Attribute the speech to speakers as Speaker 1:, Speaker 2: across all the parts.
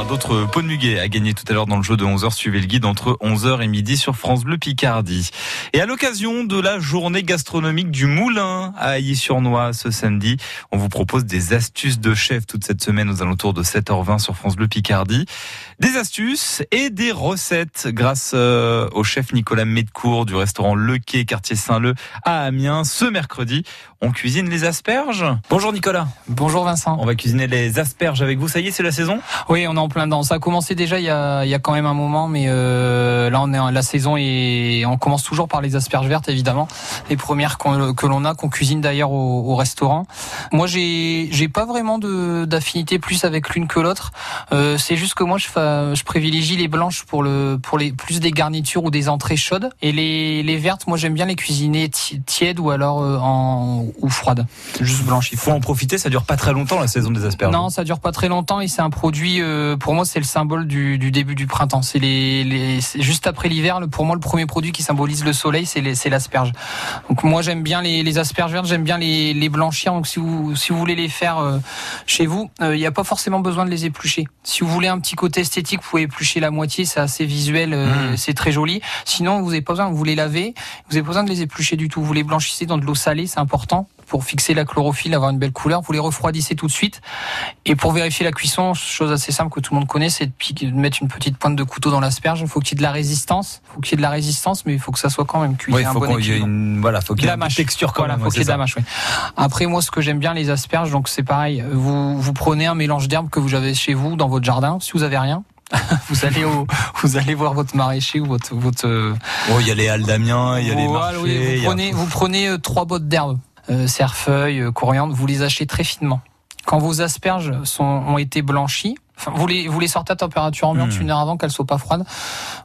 Speaker 1: aura d'autres pots de muguet à gagner tout à l'heure dans le jeu de 11h. Suivez le guide entre 11h et midi sur France Bleu Picardie. Et à l'occasion de la journée gastronomique du Moulin à Ailly-sur-Noix ce samedi, on vous propose des astuces de chef toute cette semaine aux alentours de 7h20 sur France Bleu Picardie. Des astuces et des recettes grâce euh, au chef Nicolas Medcourt du restaurant Le Quai, quartier Saint-Leu à Amiens. Ce mercredi, on cuisine les asperges. Bonjour Nicolas.
Speaker 2: Bonjour Vincent.
Speaker 1: On va cuisiner les asperges avec vous. Ça y est, c'est la saison?
Speaker 2: Oui, on en plein dedans. Ça a commencé déjà il y a, il y a quand même un moment, mais euh, là on est en, la saison et on commence toujours par les asperges vertes évidemment, les premières que l'on a, qu'on cuisine d'ailleurs au, au, restaurant. Moi, j'ai j'ai pas vraiment d'affinité plus avec l'une que l'autre. Euh, c'est juste que moi je je privilégie les blanches pour le pour les plus des garnitures ou des entrées chaudes et les les vertes moi j'aime bien les cuisiner tièdes ou alors euh, en ou froides juste blanches
Speaker 1: il faut en profiter ça dure pas très longtemps la saison des asperges
Speaker 2: non ça dure pas très longtemps et c'est un produit euh, pour moi c'est le symbole du, du début du printemps c'est les, les juste après l'hiver pour moi le premier produit qui symbolise le soleil c'est l'asperge donc moi j'aime bien les, les asperges vertes j'aime bien les, les blanchir donc si vous si vous voulez les faire chez vous il n'y a pas forcément besoin de les éplucher si vous voulez un petit côté esthétique vous pouvez éplucher la moitié, c'est assez visuel, euh, mmh. c'est très joli. Sinon, vous n'avez pas besoin, vous les lavez, vous n'avez pas besoin de les éplucher du tout. Vous les blanchissez dans de l'eau salée, c'est important pour fixer la chlorophylle, avoir une belle couleur. Vous les refroidissez tout de suite. Et pour vérifier la cuisson, chose assez simple que tout le monde connaît, c'est de mettre une petite pointe de couteau dans l'asperge. Il faut qu'il y ait de la résistance. Il faut qu'il y ait de la résistance, mais il faut que ça soit quand même cuit.
Speaker 1: il faut qu'il y ait une, voilà, faut qu'il y ait une texture quand
Speaker 2: voilà,
Speaker 1: même.
Speaker 2: Faut qu'il y ait de la mâche, Après, moi, ce que j'aime bien, les asperges, donc c'est pareil. Vous, vous prenez un mélange d'herbes que vous avez chez vous, dans votre jardin, si vous avez rien. vous allez au, vous allez voir votre maraîcher ou votre votre.
Speaker 1: Oh, il y a les halles d'Amiens, il y a les marchés.
Speaker 2: Oui, vous prenez, vous prenez euh, trois bottes d'herbe, euh, cerfeuil, euh, coriandre, vous les achetez très finement. Quand vos asperges sont, ont été blanchies, vous les, vous les sortez à température ambiante hmm. une heure avant qu'elles soient pas froides.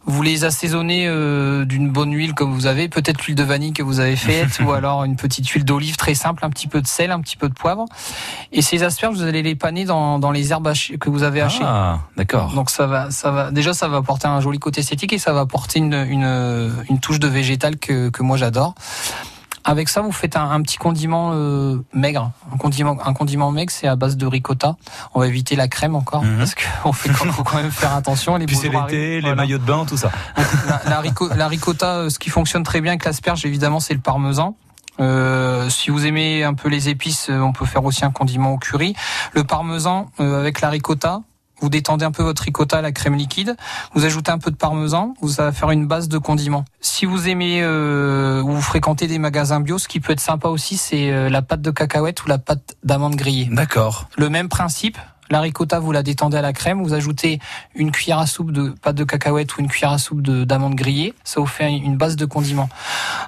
Speaker 2: Vous les assaisonnez euh, d'une bonne huile comme vous avez, peut-être l'huile de vanille que vous avez faite, ou alors une petite huile d'olive très simple, un petit peu de sel, un petit peu de poivre. Et ces asperges, vous allez les paner dans, dans les herbes que vous avez hachées.
Speaker 1: Ah, d'accord.
Speaker 2: Donc ça va, ça va. Déjà, ça va apporter un joli côté esthétique et ça va apporter une, une, une touche de végétal que, que moi j'adore. Avec ça, vous faites un, petit condiment euh, maigre. Un condiment, un condiment maigre, c'est à base de ricotta. On va éviter la crème encore mhm. parce qu'on fait faut quand même faire attention.
Speaker 1: Les Puis c'est l'été, les maillots de bain, tout ça.
Speaker 2: La, la, ricotta, euh, ce qui fonctionne très bien avec l'asperge, évidemment, c'est le parmesan. Euh, si vous aimez un peu les épices, on peut faire aussi un condiment au curry. Le parmesan avec la ricotta, vous détendez un peu votre ricotta à la crème liquide, vous ajoutez un peu de parmesan, vous allez faire une base de condiment. Si vous aimez euh, ou vous fréquentez des magasins bio, ce qui peut être sympa aussi, c'est euh, la pâte de cacahuète ou la pâte d'amande grillée.
Speaker 1: D'accord.
Speaker 2: Le même principe, la ricotta, vous la détendez à la crème, vous ajoutez une cuillère à soupe de pâte de cacahuète ou une cuillère à soupe d'amandes grillées. Ça vous fait une base de condiment.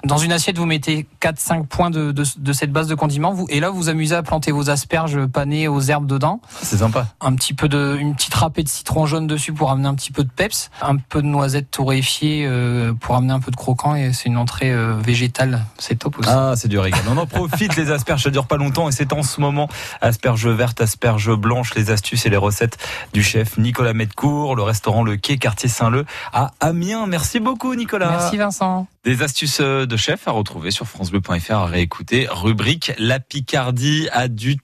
Speaker 2: Dans une assiette, vous mettez 4-5 points de, de, de, cette base de condiment. Vous, et là, vous amusez à planter vos asperges panées aux herbes dedans.
Speaker 1: C'est sympa.
Speaker 2: Un petit peu de, une petite râpée de citron jaune dessus pour amener un petit peu de peps. Un peu de noisettes torréfiées euh, pour amener un peu de croquant. Et c'est une entrée euh, végétale. C'est top aussi.
Speaker 1: Ah, c'est du régal. On en profite, les asperges. Ça dure pas longtemps et c'est en ce moment asperges vertes, asperges blanches, les astuces et les recettes du chef Nicolas Medcourt, le restaurant Le Quai, quartier Saint-Leu à Amiens. Merci beaucoup Nicolas.
Speaker 2: Merci Vincent.
Speaker 1: Des astuces euh, de chef à retrouver sur francebleu.fr à réécouter. Rubrique La Picardie a du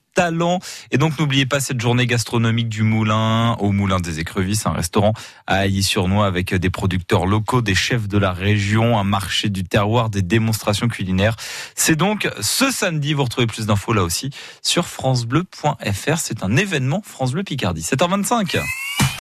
Speaker 1: Et donc n'oubliez pas cette journée gastronomique du Moulin au Moulin des Écrevisses, un restaurant à Ailly-sur-Noix avec des producteurs locaux, des chefs de la région, un marché du terroir, des démonstrations culinaires. C'est donc ce samedi, vous retrouvez plus d'infos là aussi sur francebleu.fr. C'est un événement France Bleu Picardie. 7h25.